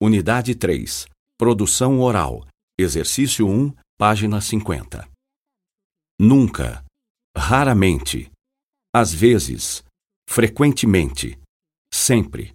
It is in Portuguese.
Unidade 3. Produção oral. Exercício 1, página 50. Nunca. Raramente. Às vezes. Frequentemente. Sempre.